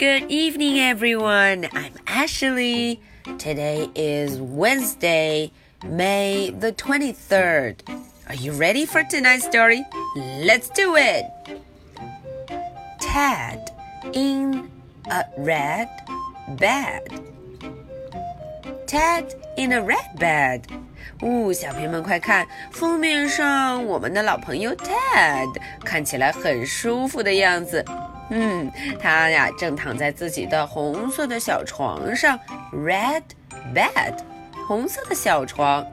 Good evening, everyone. I'm Ashley. Today is Wednesday, May the 23rd. Are you ready for tonight's story? Let's do it. Tad in a red bed. Tad in a red bed. 呜，小朋友们快看，封面上我们的老朋友 Ted 看起来很舒服的样子。 嗯，他呀正躺在自己的红色的小床上，red bed，红色的小床。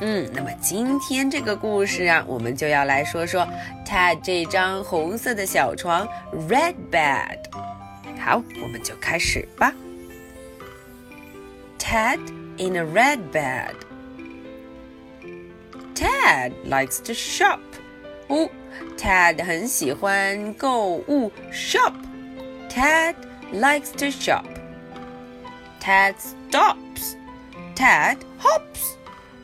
嗯，那么今天这个故事啊，我们就要来说说 Ted 这张红色的小床，red bed。好，我们就开始吧。Ted in a red bed. Ted likes to shop. 哦，Ted 很喜欢购物，shop。Ted likes to shop. Ted stops. Ted hops.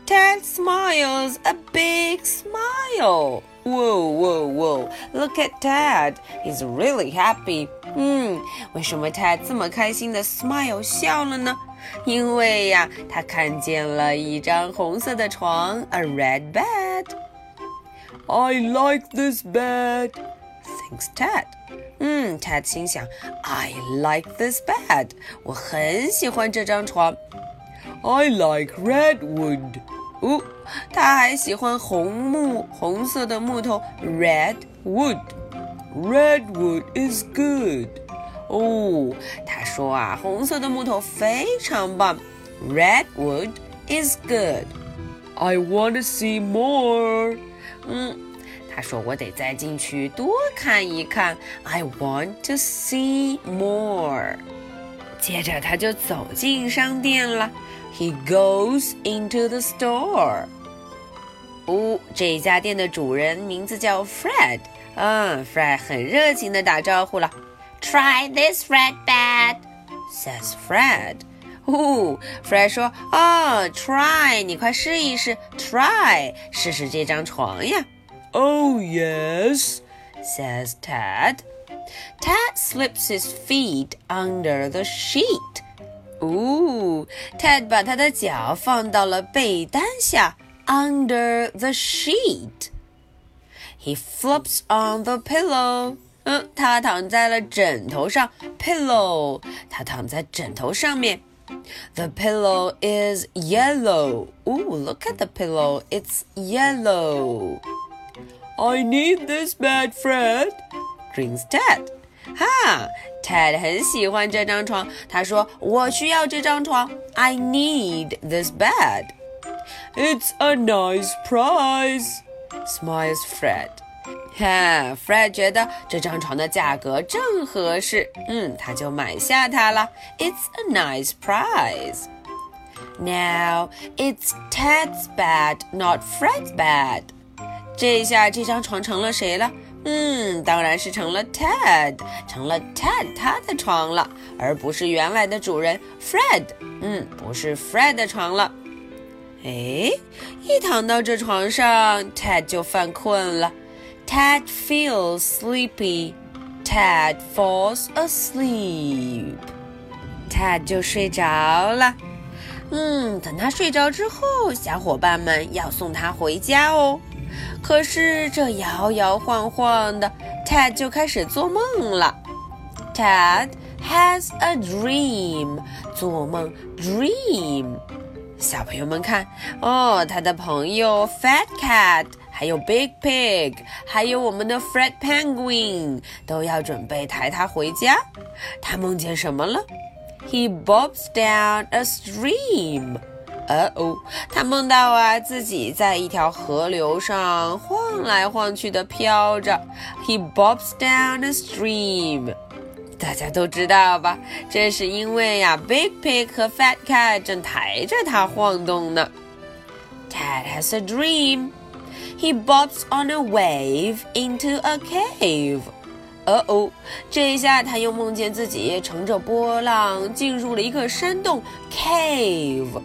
Ted smiles a big smile. Whoa, whoa, whoa! Look at Ted. He's really happy. 嗯，为什么 Ted 这么开心的 smile 笑了呢？因为呀，他看见了一张红色的床，a red bed。 I like this bed, thinks Ted. 嗯，Ted 心想，I like this bed，我很喜欢这张床。I like redwood. 哦，他还喜欢红木，红色的木头，red wood。Redwood is good. 哦，他说啊，红色的木头非常棒。Redwood is good. I want to see more. 嗯，他说我得再进去多看一看。I want to see more. 接着他就走进商店了。He goes into the store. 哦，这家店的主人名字叫 Fred。嗯，Fred 很热情的打招呼了。Try this red bed, says Fred 哦，Fred 说：“哦，try，你快试一试，try，试试这张床呀。” Oh yes, says Ted. Ted slips his feet under the sheet. 哦，Ted 把他的脚放到了被单下，under the sheet. He flops on the pillow. 嗯，他躺在了枕头上，pillow。他躺在枕头上面。The pillow is yellow. Ooh, look at the pillow. It's yellow. I need this bed, Fred. Grins Ted. 哈，Ted 很喜欢这张床。他说：“我需要这张床。I need this bed. It's a nice price. Smiles Fred. 哈，Fred 觉得这张床的价格正合适，嗯，他就买下它了。It's a nice price. Now it's Ted's bed, not Fred's bed. 这下这张床成了谁了？嗯，当然是成了 Ted，成了 Ted 他的床了，而不是原来的主人 Fred。嗯，不是 Fred 的床了。哎，一躺到这床上，Ted 就犯困了。Ted feels sleepy. Ted falls asleep. Ted 就睡着了。嗯，等他睡着之后，小伙伴们要送他回家哦。可是这摇摇晃晃的，Ted 就开始做梦了。Ted has a dream，做梦 dream。小朋友们看哦，他的朋友 Fat Cat。还有 Big Pig，还有我们的 Fred Penguin 都要准备抬他回家。他梦见什么了？He bobs down a stream。呃哦，他梦到啊自己在一条河流上晃来晃去的飘着。He bobs down a stream。大家都知道吧？这是因为呀，Big Pig 和 Fat Cat 正抬着它晃动呢。Ted has a dream. He bobs on a wave into a cave. 呃哦，这下他又梦见自己乘着波浪进入了一个山洞 cave。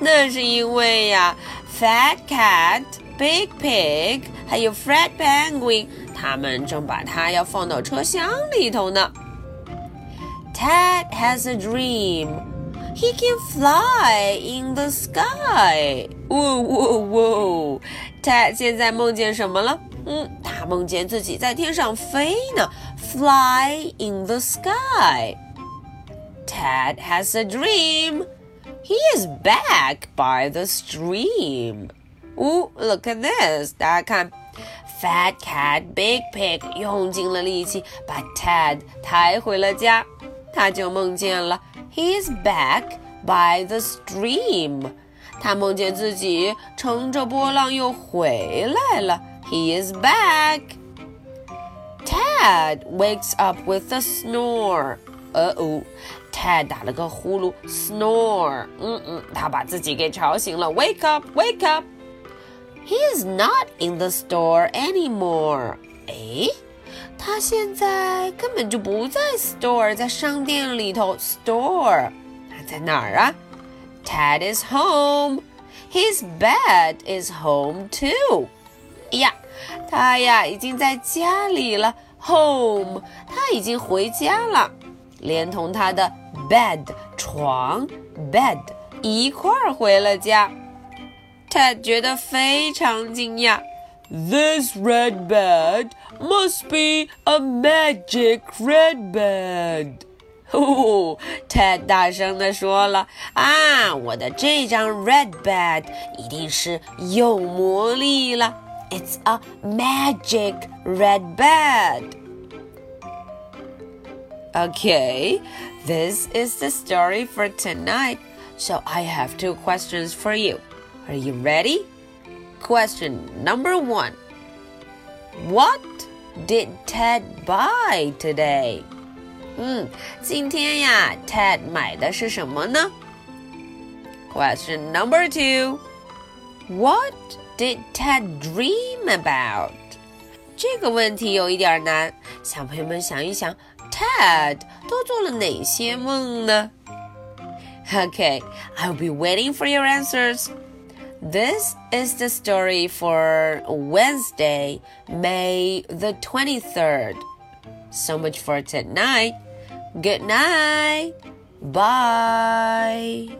那是因为呀，Fat Cat、Big Pig 还有 Fred Penguin，他们正把它要放到车厢里头呢。 Ted has a dream. He can fly in the sky. Whoa, whoa, whoa! Ted 现在梦见什么了？嗯，他梦见自己在天上飞呢，fly in the sky. Ted has a dream. He is back by the stream. Ooh, look at this! 大家看，Fat Cat Big Pig 用尽了力气把 Ted 抬回了家，他就梦见了 He is back by the stream. 他梦见自己乘着波浪又回来了。He is back. Ted wakes up with a snore. 呃哦，Ted 打了个呼噜，snore。嗯嗯，他把自己给吵醒了。Wake up, wake up. He is not in the store anymore. 哎， 他现在根本就不在 store，在商店里头。Store，他在哪儿啊？Ted is home. His bed is home too. 呀，他呀已经在家里了，home，他已经回家了，连同他的 bed 床 bed 一块儿回了家。Ted 觉得非常惊讶，This red bed must be a magic red bed。哦，Ted 大声地说了：“啊，我的这张 red bed 一定是有魔力了。It's a magic red bed.” Okay, this is the story for tonight. So I have two questions for you. Are you ready? Question number one What did Ted buy today? 嗯，今天呀，Ted 买的是什么呢？Question number two What did Ted dream about? 这个问题有一点难，小朋友们想一想，Ted 都做了哪些梦呢？Okay, I'll be waiting for your answers. This is the story for Wednesday, May the 23rd. So much for tonight. Good night. Bye.